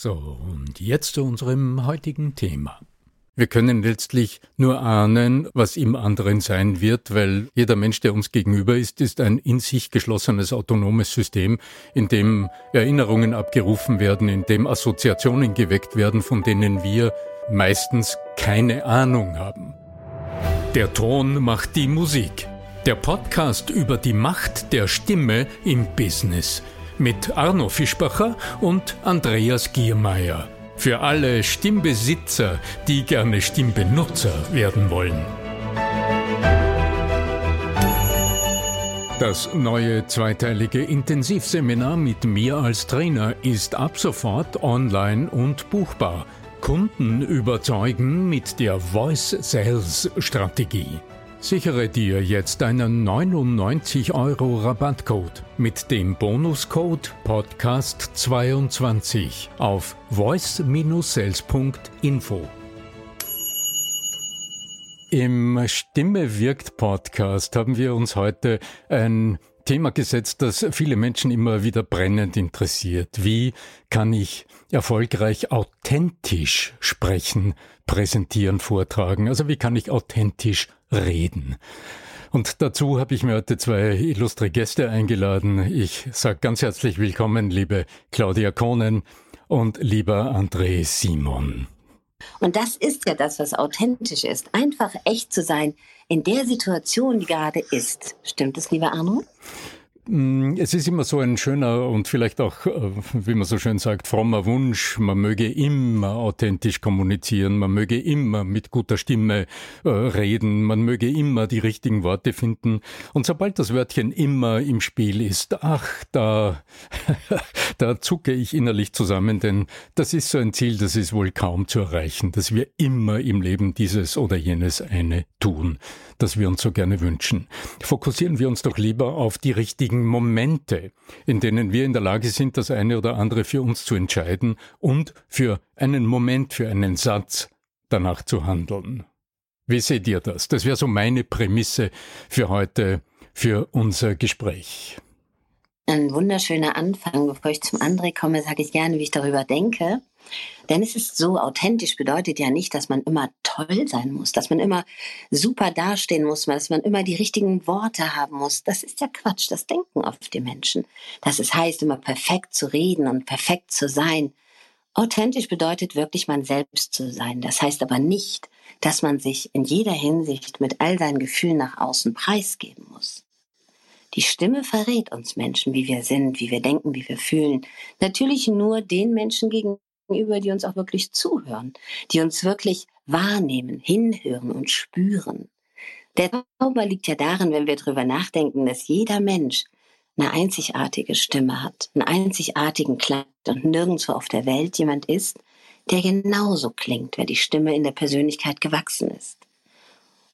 So, und jetzt zu unserem heutigen Thema. Wir können letztlich nur ahnen, was im anderen sein wird, weil jeder Mensch, der uns gegenüber ist, ist ein in sich geschlossenes autonomes System, in dem Erinnerungen abgerufen werden, in dem Assoziationen geweckt werden, von denen wir meistens keine Ahnung haben. Der Ton macht die Musik. Der Podcast über die Macht der Stimme im Business mit Arno Fischbacher und Andreas Giermeier. Für alle Stimmbesitzer, die gerne Stimmbenutzer werden wollen. Das neue zweiteilige Intensivseminar mit mir als Trainer ist ab sofort online und buchbar. Kunden überzeugen mit der Voice Sales Strategie. Sichere dir jetzt einen 99 Euro Rabattcode mit dem Bonuscode Podcast22 auf voice-sales.info. Im Stimme wirkt Podcast haben wir uns heute ein Thema gesetzt, das viele Menschen immer wieder brennend interessiert. Wie kann ich erfolgreich authentisch sprechen, präsentieren, vortragen? Also wie kann ich authentisch reden. Und dazu habe ich mir heute zwei illustre Gäste eingeladen. Ich sage ganz herzlich willkommen, liebe Claudia Kohnen und lieber André Simon. Und das ist ja das, was authentisch ist. Einfach echt zu sein in der Situation, die gerade ist. Stimmt es, lieber Arno? Mm, es ist immer so ein schöner und vielleicht auch, äh, wie man so schön sagt, frommer Wunsch. Man möge immer authentisch kommunizieren, man möge immer mit guter Stimme äh, reden, man möge immer die richtigen Worte finden. Und sobald das Wörtchen immer im Spiel ist, ach, da, da zucke ich innerlich zusammen, denn das ist so ein Ziel, das ist wohl kaum zu erreichen, dass wir immer im Leben dieses oder jenes eine tun, das wir uns so gerne wünschen. Fokussieren wir uns doch lieber auf die richtigen richtigen Momente, in denen wir in der Lage sind, das eine oder andere für uns zu entscheiden und für einen Moment, für einen Satz danach zu handeln. Wie seht ihr das? Das wäre so meine Prämisse für heute, für unser Gespräch. Ein wunderschöner Anfang. Bevor ich zum André komme, sage ich gerne, wie ich darüber denke. Denn es ist so, authentisch bedeutet ja nicht, dass man immer toll sein muss, dass man immer super dastehen muss, dass man immer die richtigen Worte haben muss. Das ist ja Quatsch, das denken oft die Menschen. Dass es heißt, immer perfekt zu reden und perfekt zu sein. Authentisch bedeutet wirklich man selbst zu sein. Das heißt aber nicht, dass man sich in jeder Hinsicht mit all seinen Gefühlen nach außen preisgeben muss. Die Stimme verrät uns Menschen, wie wir sind, wie wir denken, wie wir fühlen. Natürlich nur den Menschen gegenüber, gegenüber, die uns auch wirklich zuhören, die uns wirklich wahrnehmen, hinhören und spüren. Der Zauber liegt ja darin, wenn wir darüber nachdenken, dass jeder Mensch eine einzigartige Stimme hat, einen einzigartigen Klang und nirgendwo auf der Welt jemand ist, der genauso klingt, wer die Stimme in der Persönlichkeit gewachsen ist.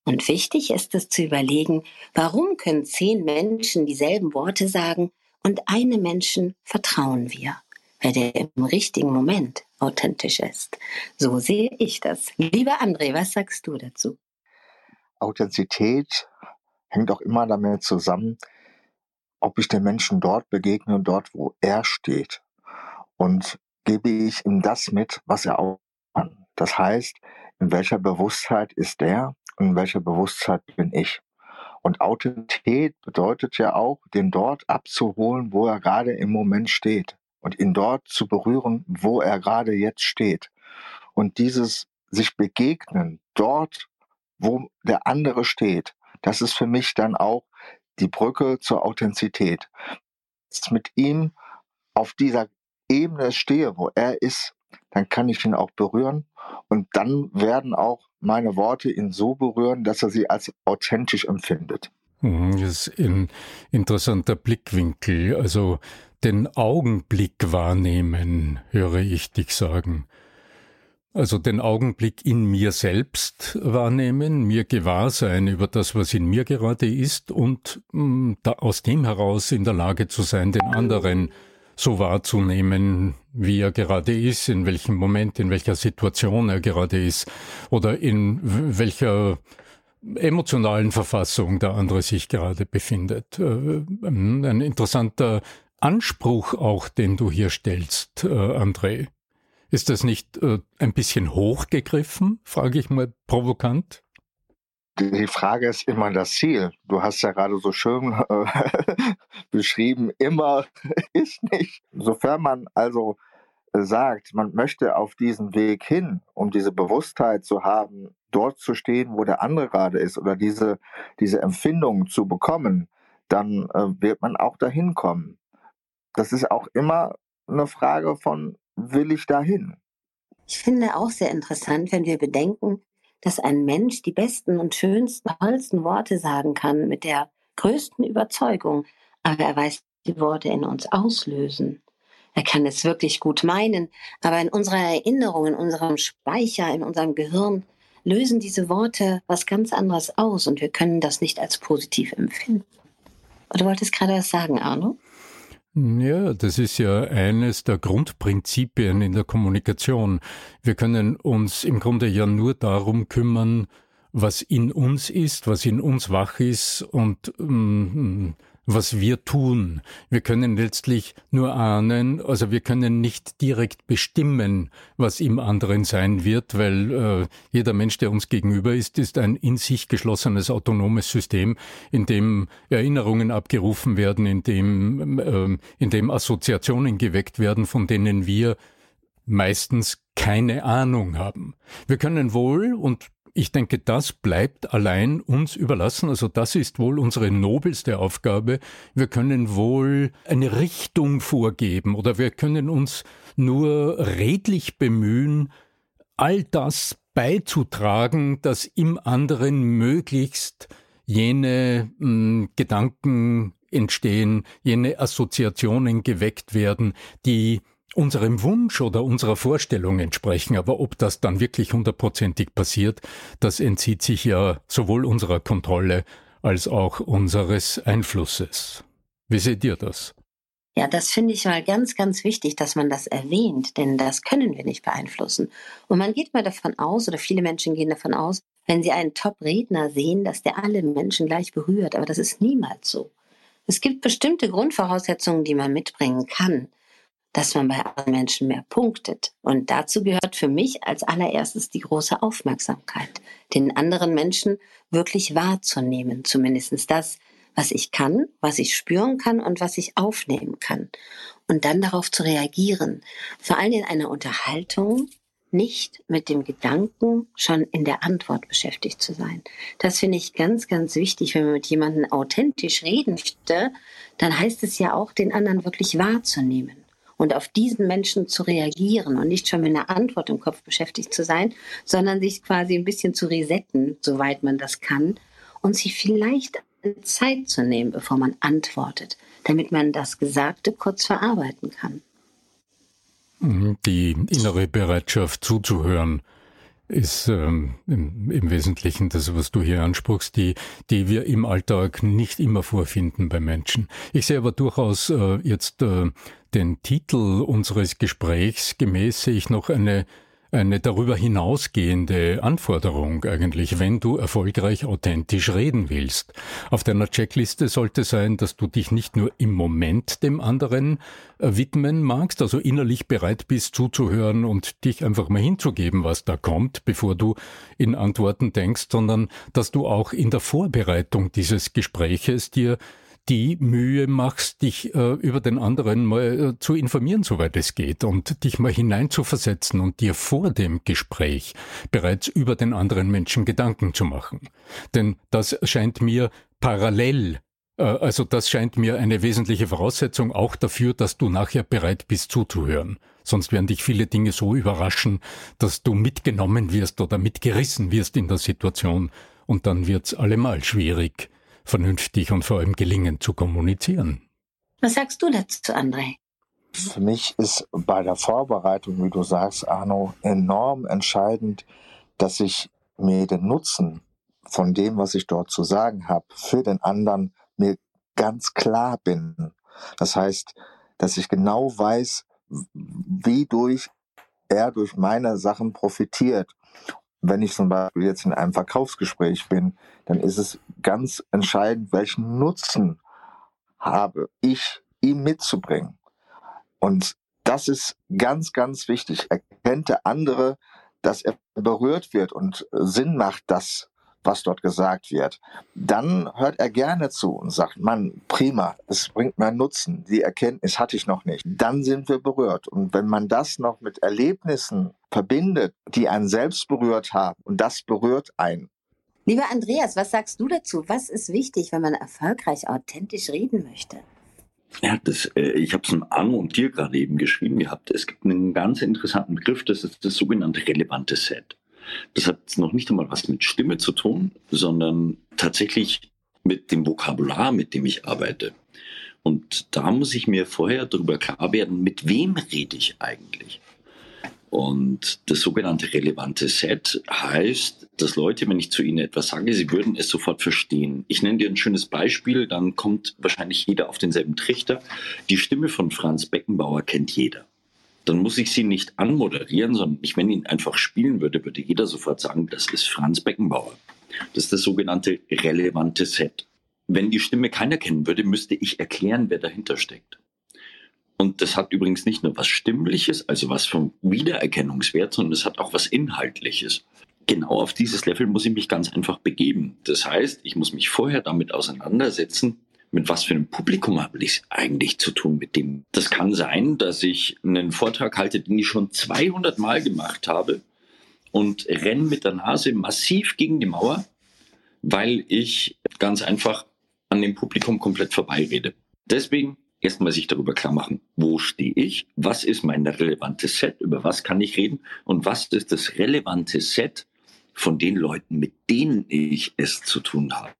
Und wichtig ist es zu überlegen, warum können zehn Menschen dieselben Worte sagen und einem Menschen vertrauen wir? Weil der im richtigen Moment authentisch ist. So sehe ich das. Lieber André, was sagst du dazu? Authentizität hängt auch immer damit zusammen, ob ich den Menschen dort begegne, dort, wo er steht. Und gebe ich ihm das mit, was er auch kann. Das heißt, in welcher Bewusstheit ist der und in welcher Bewusstheit bin ich. Und Authentität bedeutet ja auch, den dort abzuholen, wo er gerade im Moment steht und ihn dort zu berühren, wo er gerade jetzt steht. Und dieses sich begegnen dort, wo der andere steht, das ist für mich dann auch die Brücke zur Authentizität. Mit ihm auf dieser Ebene stehe, wo er ist, dann kann ich ihn auch berühren und dann werden auch meine Worte ihn so berühren, dass er sie als authentisch empfindet. Mhm, das ist ein interessanter Blickwinkel. Also den Augenblick wahrnehmen, höre ich dich sagen. Also den Augenblick in mir selbst wahrnehmen, mir gewahr sein über das, was in mir gerade ist und mh, mm, aus dem heraus in der Lage zu sein, den anderen so wahrzunehmen, wie er gerade ist, in welchem Moment, in welcher Situation er gerade ist oder in welcher emotionalen Verfassung der andere sich gerade befindet. Äh, ein interessanter Anspruch auch, den du hier stellst, äh, André. Ist das nicht äh, ein bisschen hochgegriffen, frage ich mal provokant? Die Frage ist immer das Ziel. Du hast ja gerade so schön äh, beschrieben, immer ist nicht. Sofern man also sagt, man möchte auf diesen Weg hin, um diese Bewusstheit zu haben, dort zu stehen, wo der andere gerade ist oder diese, diese Empfindung zu bekommen, dann äh, wird man auch dahin kommen. Das ist auch immer eine Frage von, will ich dahin? Ich finde auch sehr interessant, wenn wir bedenken, dass ein Mensch die besten und schönsten, tollsten Worte sagen kann mit der größten Überzeugung, aber er weiß, die Worte in uns auslösen. Er kann es wirklich gut meinen, aber in unserer Erinnerung, in unserem Speicher, in unserem Gehirn lösen diese Worte was ganz anderes aus und wir können das nicht als positiv empfinden. Du wolltest gerade was sagen, Arno? Ja, das ist ja eines der Grundprinzipien in der Kommunikation. Wir können uns im Grunde ja nur darum kümmern, was in uns ist, was in uns wach ist und mm, was wir tun. Wir können letztlich nur ahnen, also wir können nicht direkt bestimmen, was im anderen sein wird, weil äh, jeder Mensch, der uns gegenüber ist, ist ein in sich geschlossenes autonomes System, in dem Erinnerungen abgerufen werden, in dem, äh, in dem Assoziationen geweckt werden, von denen wir meistens keine Ahnung haben. Wir können wohl, und ich denke, das bleibt allein uns überlassen. Also das ist wohl unsere nobelste Aufgabe. Wir können wohl eine Richtung vorgeben oder wir können uns nur redlich bemühen, all das beizutragen, dass im anderen möglichst jene mh, hm, Gedanken entstehen, jene Assoziationen geweckt werden, die unserem Wunsch oder unserer Vorstellung entsprechen. Aber ob das dann wirklich hundertprozentig passiert, das entzieht sich ja sowohl unserer Kontrolle als auch unseres Einflusses. Wie seht ihr das? Ja, das finde ich mal ganz, ganz wichtig, dass man das erwähnt, denn das können wir nicht beeinflussen. Und man geht mal davon aus, oder viele Menschen gehen davon aus, wenn sie einen Top-Redner sehen, dass der alle Menschen gleich berührt. Aber das ist niemals so. Es gibt bestimmte Grundvoraussetzungen, die man mitbringen kann dass man bei anderen Menschen mehr punktet. Und dazu gehört für mich als allererstes die große Aufmerksamkeit, den anderen Menschen wirklich wahrzunehmen, zumindest das, was ich kann, was ich spüren kann und was ich aufnehmen kann. Und dann darauf zu reagieren. Vor allem in einer Unterhaltung nicht mit dem Gedanken, schon in der Antwort beschäftigt zu sein. Das finde ich ganz, ganz wichtig. Wenn man mit jemandem authentisch reden möchte, dann heißt es ja auch, den anderen wirklich wahrzunehmen und auf diesen Menschen zu reagieren und nicht schon mit einer Antwort im Kopf beschäftigt zu sein, sondern sich quasi ein bisschen zu resetten, soweit man das kann, und sich vielleicht Zeit zu nehmen, bevor man antwortet, damit man das Gesagte kurz verarbeiten kann. Mhm, die innere Bereitschaft zuzuhören ist ähm, im, im, Wesentlichen das, was du hier ansprichst, die, die wir im Alltag nicht immer vorfinden bei Menschen. Ich sehe aber durchaus äh, jetzt äh, den Titel unseres Gesprächs gemäß sehe ich noch eine eine darüber hinausgehende Anforderung eigentlich, wenn du erfolgreich authentisch reden willst. Auf deiner Checkliste sollte sein, dass du dich nicht nur im Moment dem anderen äh, widmen magst, also innerlich bereit bist zuzuhören und dich einfach mal hinzugeben, was da kommt, bevor du in Antworten denkst, sondern dass du auch in der Vorbereitung dieses Gespräches dir die Mühe machst, dich äh, über den anderen mal äh, zu informieren, soweit es geht, und dich mal hineinzuversetzen und dir vor dem Gespräch bereits über den anderen Menschen Gedanken zu machen. Denn das scheint mir parallel äh, also das scheint mir eine wesentliche Voraussetzung auch dafür, dass du nachher bereit bist zuzuhören. Sonst werden dich viele Dinge so überraschen, dass du mitgenommen wirst oder mitgerissen wirst in der Situation und dann wird's allemal schwierig, vernünftig und vor allem gelingend zu kommunizieren. Was sagst du dazu, André? Für mich ist bei der Vorbereitung, wie du sagst, Arno, enorm entscheidend, dass ich mir den Nutzen von dem, was ich dort zu sagen habe, für den anderen mir ganz klar bin. Das heißt, dass ich genau weiß, wie durch er durch meine Sachen profitiert wenn ich zum Beispiel jetzt in einem Verkaufsgespräch bin, dann ist es ganz entscheidend, welchen Nutzen habe ich ihm mitzubringen. Und das ist ganz, ganz wichtig. Erkennt der andere, dass er berührt wird und Sinn macht, das was dort gesagt wird, dann hört er gerne zu und sagt, Mann, prima, es bringt mir Nutzen, die Erkenntnis hatte ich noch nicht. Dann sind wir berührt. Und wenn man das noch mit Erlebnissen verbindet, die einen selbst berührt haben, und das berührt einen. Lieber Andreas, was sagst du dazu? Was ist wichtig, wenn man erfolgreich authentisch reden möchte? Ja, das, äh, ich habe es an Arno und dir gerade eben geschrieben gehabt. Es gibt einen ganz interessanten Begriff, das ist das sogenannte relevante Set. Das hat noch nicht einmal was mit Stimme zu tun, sondern tatsächlich mit dem Vokabular, mit dem ich arbeite. Und da muss ich mir vorher darüber klar werden, mit wem rede ich eigentlich. Und das sogenannte relevante Set heißt, dass Leute, wenn ich zu ihnen etwas sage, sie würden es sofort verstehen. Ich nenne dir ein schönes Beispiel, dann kommt wahrscheinlich jeder auf denselben Trichter. Die Stimme von Franz Beckenbauer kennt jeder dann muss ich sie nicht anmoderieren, sondern ich, wenn ihn einfach spielen würde, würde jeder sofort sagen, das ist Franz Beckenbauer. Das ist das sogenannte relevante Set. Wenn die Stimme keiner kennen würde, müsste ich erklären, wer dahinter steckt. Und das hat übrigens nicht nur was Stimmliches, also was vom Wiedererkennungswert, sondern es hat auch was Inhaltliches. Genau auf dieses Level muss ich mich ganz einfach begeben. Das heißt, ich muss mich vorher damit auseinandersetzen, mit was für einem Publikum habe ich eigentlich zu tun mit dem? Das kann sein, dass ich einen Vortrag halte, den ich schon 200 Mal gemacht habe und renne mit der Nase massiv gegen die Mauer, weil ich ganz einfach an dem Publikum komplett vorbeirede. Deswegen erstmal sich darüber klar machen, wo stehe ich, was ist mein relevantes Set, über was kann ich reden und was ist das relevante Set von den Leuten, mit denen ich es zu tun habe.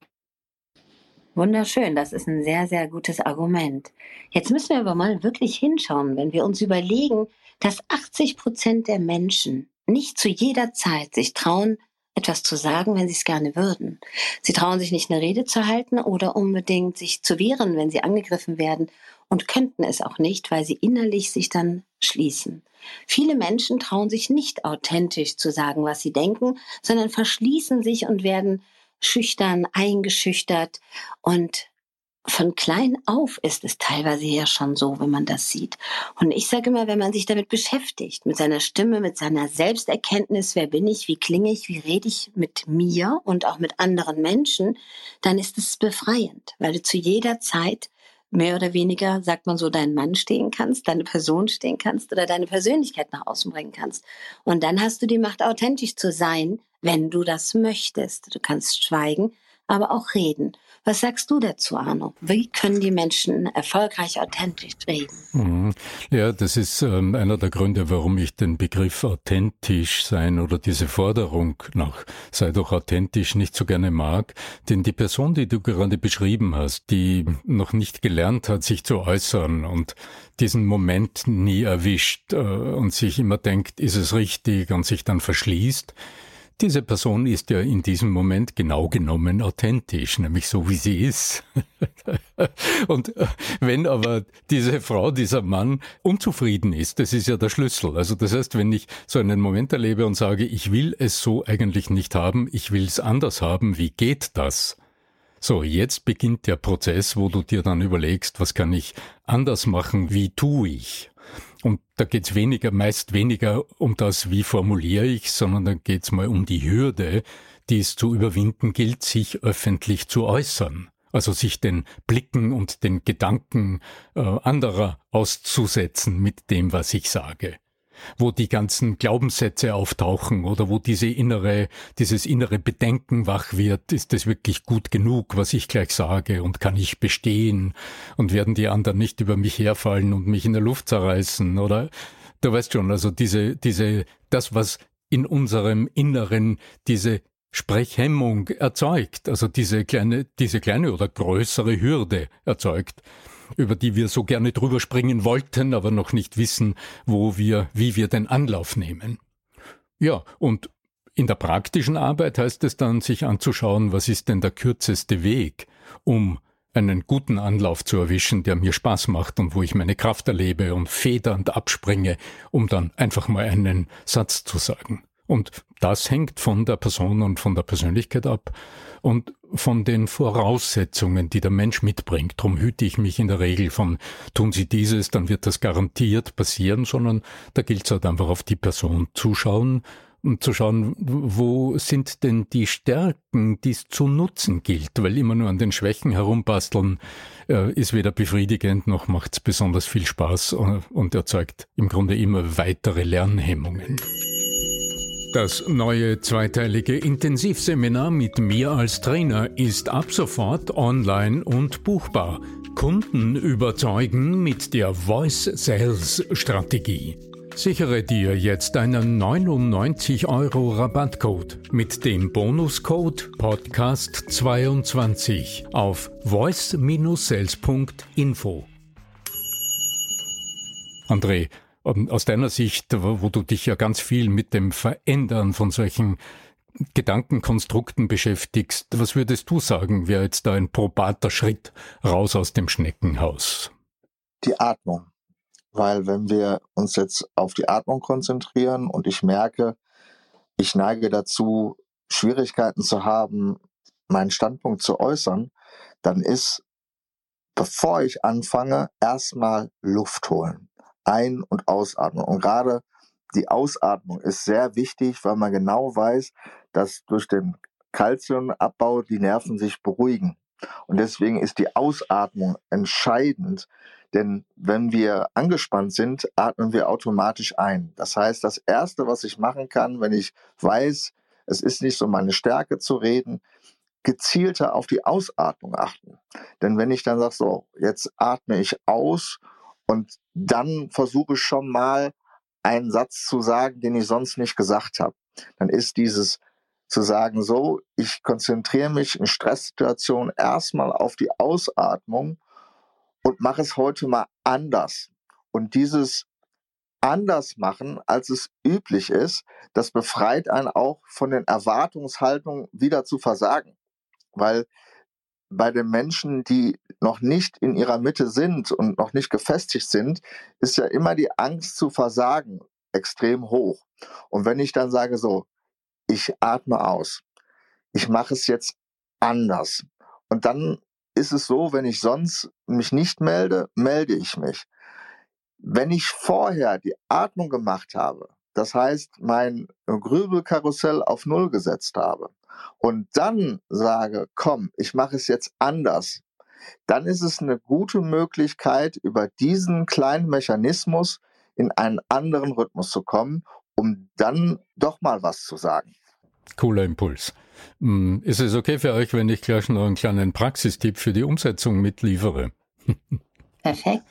Wunderschön, das ist ein sehr, sehr gutes Argument. Jetzt müssen wir aber mal wirklich hinschauen, wenn wir uns überlegen, dass 80 Prozent der Menschen nicht zu jeder Zeit sich trauen, etwas zu sagen, wenn sie es gerne würden. Sie trauen sich nicht eine Rede zu halten oder unbedingt sich zu wehren, wenn sie angegriffen werden und könnten es auch nicht, weil sie innerlich sich dann schließen. Viele Menschen trauen sich nicht authentisch zu sagen, was sie denken, sondern verschließen sich und werden schüchtern, eingeschüchtert und von klein auf ist es teilweise ja schon so, wenn man das sieht. Und ich sage immer, wenn man sich damit beschäftigt, mit seiner Stimme, mit seiner Selbsterkenntnis, wer bin ich, wie klinge ich, wie rede ich mit mir und auch mit anderen Menschen, dann ist es befreiend, weil du zu jeder Zeit mehr oder weniger, sagt man so, deinen Mann stehen kannst, deine Person stehen kannst oder deine Persönlichkeit nach außen bringen kannst. Und dann hast du die Macht, authentisch zu sein, wenn du das möchtest. Du kannst schweigen, aber auch reden. Was sagst du dazu, Arno? Wie können die Menschen erfolgreich authentisch reden? Mhm. Ja, das ist ähm, einer der Gründe, warum ich den Begriff authentisch sein oder diese Forderung nach sei doch authentisch nicht so gerne mag. Denn die Person, die du gerade beschrieben hast, die noch nicht gelernt hat, sich zu äußern und diesen Moment nie erwischt äh, und sich immer denkt, ist es richtig und sich dann verschließt, diese Person ist ja in diesem Moment genau genommen authentisch, nämlich so wie sie ist. und äh, wenn aber diese Frau, dieser Mann unzufrieden ist, das ist ja der Schlüssel. Also das heißt, wenn ich so einen Moment erlebe und sage, ich will es so eigentlich nicht haben, ich will es anders haben, wie geht das? So, jetzt beginnt der Prozess, wo du dir dann überlegst, was kann ich anders machen, wie tue ich? Und da geht's weniger, meist weniger um das, wie formuliere ich, sondern da geht's mal um die Hürde, die es zu überwinden gilt, sich öffentlich zu äußern. Also sich den Blicken und den Gedanken äh, anderer auszusetzen mit dem, was ich sage wo die ganzen Glaubenssätze auftauchen oder wo diese innere, dieses innere Bedenken wach wird, ist es wirklich gut genug, was ich gleich sage? Und kann ich bestehen? Und werden die anderen nicht über mich herfallen und mich in der Luft zerreißen oder? Du weißt schon, also diese, diese, das, was in unserem Inneren diese Sprechhemmung erzeugt, also diese kleine, diese kleine oder größere Hürde erzeugt, über die wir so gerne drüber springen wollten, aber noch nicht wissen, wo wir, wie wir den Anlauf nehmen. Ja, und in der praktischen Arbeit heißt es dann, sich anzuschauen, was ist denn der kürzeste Weg, um einen guten Anlauf zu erwischen, der mir Spaß macht und wo ich meine Kraft erlebe und federnd abspringe, um dann einfach mal einen Satz zu sagen. Und das hängt von der Person und von der Persönlichkeit ab und von den Voraussetzungen, die der Mensch mitbringt. Drum hüte ich mich in der Regel von, tun Sie dieses, dann wird das garantiert passieren, sondern da gilt es halt einfach auf die Person zuschauen und zu schauen, wo sind denn die Stärken, die es zu nutzen gilt, weil immer nur an den Schwächen herumbasteln äh, ist weder befriedigend noch macht es besonders viel Spaß und, äh, und erzeugt im Grunde immer weitere Lernhemmungen. Das neue zweiteilige Intensivseminar mit mir als Trainer ist ab sofort online und buchbar. Kunden überzeugen mit der Voice Sales Strategie. Sichere dir jetzt einen 99 Euro Rabattcode mit dem Bonuscode Podcast22 auf voice-sales.info. André, aus deiner Sicht, wo du dich ja ganz viel mit dem Verändern von solchen Gedankenkonstrukten beschäftigst, was würdest du sagen, wäre jetzt da ein probater Schritt raus aus dem Schneckenhaus? Die Atmung. Weil wenn wir uns jetzt auf die Atmung konzentrieren und ich merke, ich neige dazu, Schwierigkeiten zu haben, meinen Standpunkt zu äußern, dann ist, bevor ich anfange, erstmal Luft holen. Ein- und Ausatmung. Und gerade die Ausatmung ist sehr wichtig, weil man genau weiß, dass durch den Kalziumabbau die Nerven sich beruhigen. Und deswegen ist die Ausatmung entscheidend, denn wenn wir angespannt sind, atmen wir automatisch ein. Das heißt, das Erste, was ich machen kann, wenn ich weiß, es ist nicht so meine Stärke zu reden, gezielter auf die Ausatmung achten. Denn wenn ich dann sage, so, jetzt atme ich aus und dann versuche ich schon mal einen Satz zu sagen, den ich sonst nicht gesagt habe. Dann ist dieses zu sagen, so, ich konzentriere mich in Stresssituationen erstmal auf die Ausatmung und mache es heute mal anders. Und dieses anders machen, als es üblich ist, das befreit einen auch von den Erwartungshaltungen wieder zu versagen. Weil bei den Menschen, die noch nicht in ihrer Mitte sind und noch nicht gefestigt sind, ist ja immer die Angst zu versagen extrem hoch. Und wenn ich dann sage so, ich atme aus, ich mache es jetzt anders. Und dann ist es so, wenn ich sonst mich nicht melde, melde ich mich. Wenn ich vorher die Atmung gemacht habe, das heißt mein Grübelkarussell auf Null gesetzt habe, und dann sage, komm, ich mache es jetzt anders, dann ist es eine gute Möglichkeit, über diesen kleinen Mechanismus in einen anderen Rhythmus zu kommen, um dann doch mal was zu sagen. Cooler Impuls. Hm, ist es okay für euch, wenn ich gleich noch einen kleinen Praxistipp für die Umsetzung mitliefere? Perfekt.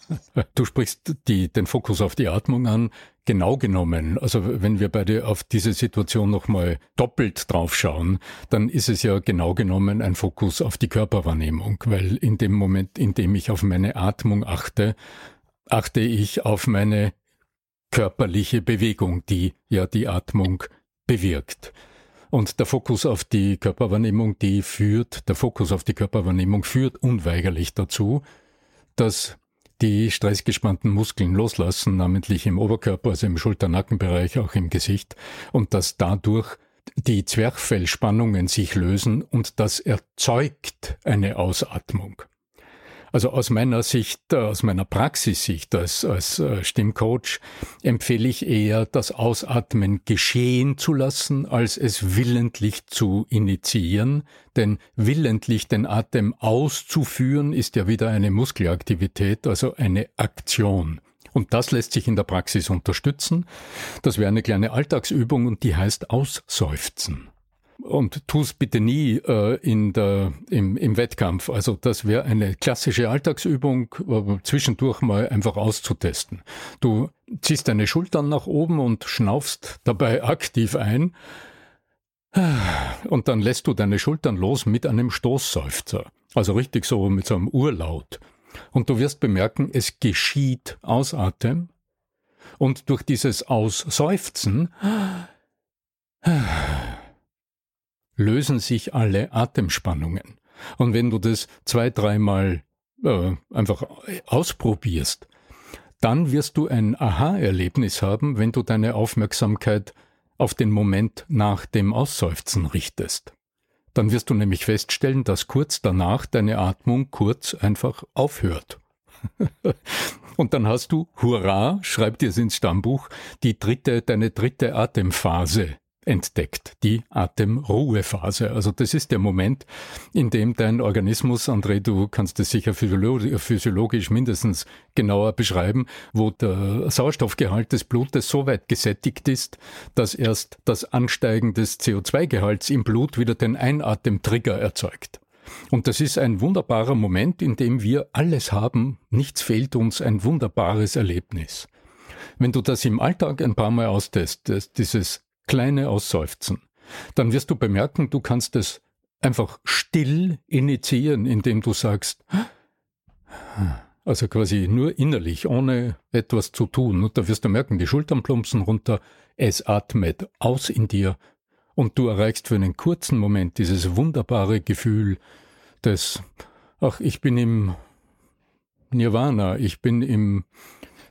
Du sprichst die, den Fokus auf die Atmung an. Genau genommen, also wenn wir beide auf diese Situation nochmal doppelt draufschauen, dann ist es ja genau genommen ein Fokus auf die Körperwahrnehmung, weil in dem Moment, in dem ich auf meine Atmung achte, achte ich auf meine körperliche Bewegung, die ja die Atmung bewirkt. Und der Fokus auf die Körperwahrnehmung, die führt, der Fokus auf die Körperwahrnehmung führt unweigerlich dazu, dass die stressgespannten Muskeln loslassen, namentlich im Oberkörper, also im Schulter-Nackenbereich, auch im Gesicht, und dass dadurch die Zwerchfellspannungen sich lösen und das erzeugt eine Ausatmung. Also aus meiner Sicht, äh, aus meiner Praxissicht als, als äh, Stimmcoach empfehle ich eher, das Ausatmen geschehen zu lassen, als es willentlich zu initiieren. Denn willentlich den Atem auszuführen ist ja wieder eine Muskelaktivität, also eine Aktion. Und das lässt sich in der Praxis unterstützen. Das wäre eine kleine Alltagsübung und die heißt Ausseufzen. Und tu es bitte nie äh, in der, im, im Wettkampf. Also das wäre eine klassische Alltagsübung, äh, zwischendurch mal einfach auszutesten. Du ziehst deine Schultern nach oben und schnaufst dabei aktiv ein. Und dann lässt du deine Schultern los mit einem Stoßseufzer. Also richtig so mit so einem Urlaut. Und du wirst bemerken, es geschieht aus Atem. Und durch dieses Ausseufzen lösen sich alle Atemspannungen. Und wenn du das zwei, dreimal äh, einfach ausprobierst, dann wirst du ein Aha-Erlebnis haben, wenn du deine Aufmerksamkeit auf den Moment nach dem Ausseufzen richtest. Dann wirst du nämlich feststellen, dass kurz danach deine Atmung kurz einfach aufhört. Und dann hast du, hurra, schreib dir ins Stammbuch, die dritte, deine dritte Atemphase entdeckt, die Atemruhephase. Also das ist der Moment, in dem dein Organismus, André, du kannst es sicher physiologisch mindestens genauer beschreiben, wo der Sauerstoffgehalt des Blutes so weit gesättigt ist, dass erst das Ansteigen des CO2-Gehalts im Blut wieder den Einatemtrigger erzeugt. Und das ist ein wunderbarer Moment, in dem wir alles haben, nichts fehlt uns, ein wunderbares Erlebnis. Wenn du das im Alltag ein paar Mal austestest, dieses kleine Ausseufzen, dann wirst du bemerken, du kannst es einfach still initiieren, indem du sagst, also quasi nur innerlich, ohne etwas zu tun. Und da wirst du merken, die Schultern plumpsen runter, es atmet aus in dir und du erreichst für einen kurzen Moment dieses wunderbare Gefühl des, ach, ich bin im Nirvana, ich bin im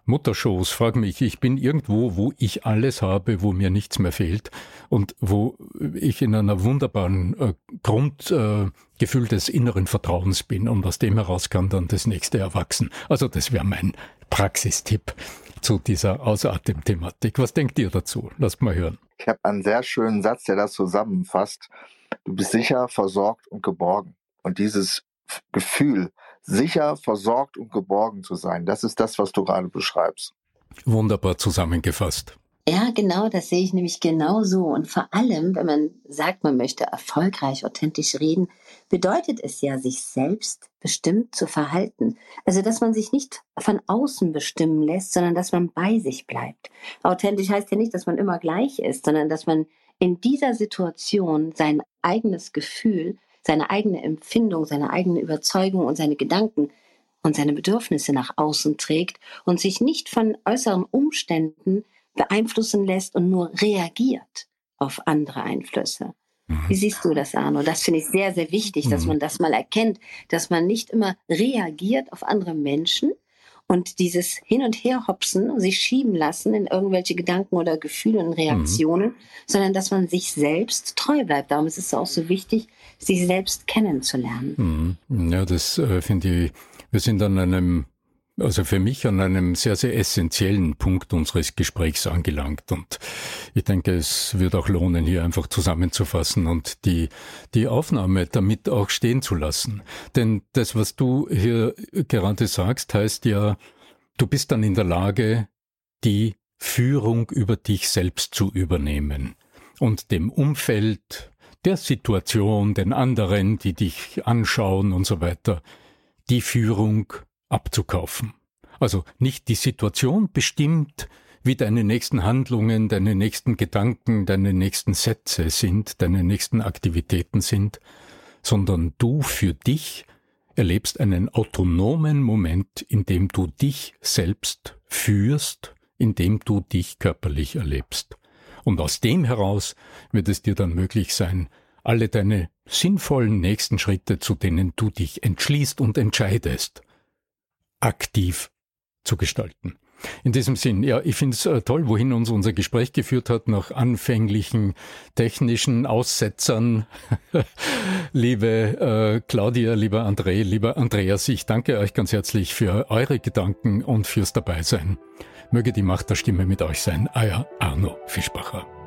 Mutterschoß, frag mich, ich bin irgendwo, wo ich alles habe, wo mir nichts mehr fehlt und wo ich in einer wunderbaren äh, Grundgefühl äh, des inneren Vertrauens bin und aus dem heraus kann dann das nächste erwachsen. Also das wäre mein Praxistipp zu dieser Ausatem-Thematik. Was denkt ihr dazu? Lasst mal hören. Ich habe einen sehr schönen Satz, der das zusammenfasst. Du bist sicher, versorgt und geborgen. Und dieses Gefühl, sicher, versorgt und geborgen zu sein. Das ist das, was du gerade beschreibst. Wunderbar zusammengefasst. Ja, genau, das sehe ich nämlich genau so. Und vor allem, wenn man sagt, man möchte erfolgreich, authentisch reden, bedeutet es ja, sich selbst bestimmt zu verhalten. Also, dass man sich nicht von außen bestimmen lässt, sondern dass man bei sich bleibt. Authentisch heißt ja nicht, dass man immer gleich ist, sondern dass man in dieser Situation sein eigenes Gefühl seine eigene Empfindung, seine eigene Überzeugung und seine Gedanken und seine Bedürfnisse nach außen trägt und sich nicht von äußeren Umständen beeinflussen lässt und nur reagiert auf andere Einflüsse. Mhm. Wie siehst du das, Arno? Das finde ich sehr, sehr wichtig, dass mhm. man das mal erkennt, dass man nicht immer reagiert auf andere Menschen, und dieses Hin- und Herhopsen, sich schieben lassen in irgendwelche Gedanken oder Gefühle und Reaktionen, mhm. sondern dass man sich selbst treu bleibt. Darum ist es auch so wichtig, sich selbst kennenzulernen. Mhm. Ja, das äh, finde ich, wir sind an einem also für mich an einem sehr, sehr essentiellen Punkt unseres Gesprächs angelangt. Und ich denke, es wird auch lohnen, hier einfach zusammenzufassen und die, die Aufnahme damit auch stehen zu lassen. Denn das, was du hier gerade sagst, heißt ja, du bist dann in der Lage, die Führung über dich selbst zu übernehmen und dem Umfeld, der Situation, den anderen, die dich anschauen und so weiter, die Führung abzukaufen. Also nicht die Situation bestimmt, wie deine nächsten Handlungen, deine nächsten Gedanken, deine nächsten Sätze sind, deine nächsten Aktivitäten sind, sondern du für dich erlebst einen autonomen Moment, in dem du dich selbst führst, in dem du dich körperlich erlebst. Und aus dem heraus wird es dir dann möglich sein, alle deine sinnvollen nächsten Schritte, zu denen du dich entschließt und entscheidest, aktiv zu gestalten. In diesem Sinn, ja, ich finde es äh, toll, wohin uns unser Gespräch geführt hat, nach anfänglichen technischen Aussetzern. liebe äh, Claudia, lieber André, lieber Andreas, ich danke euch ganz herzlich für eure Gedanken und fürs Dabeisein. Möge die Macht der Stimme mit euch sein. Euer Arno Fischbacher.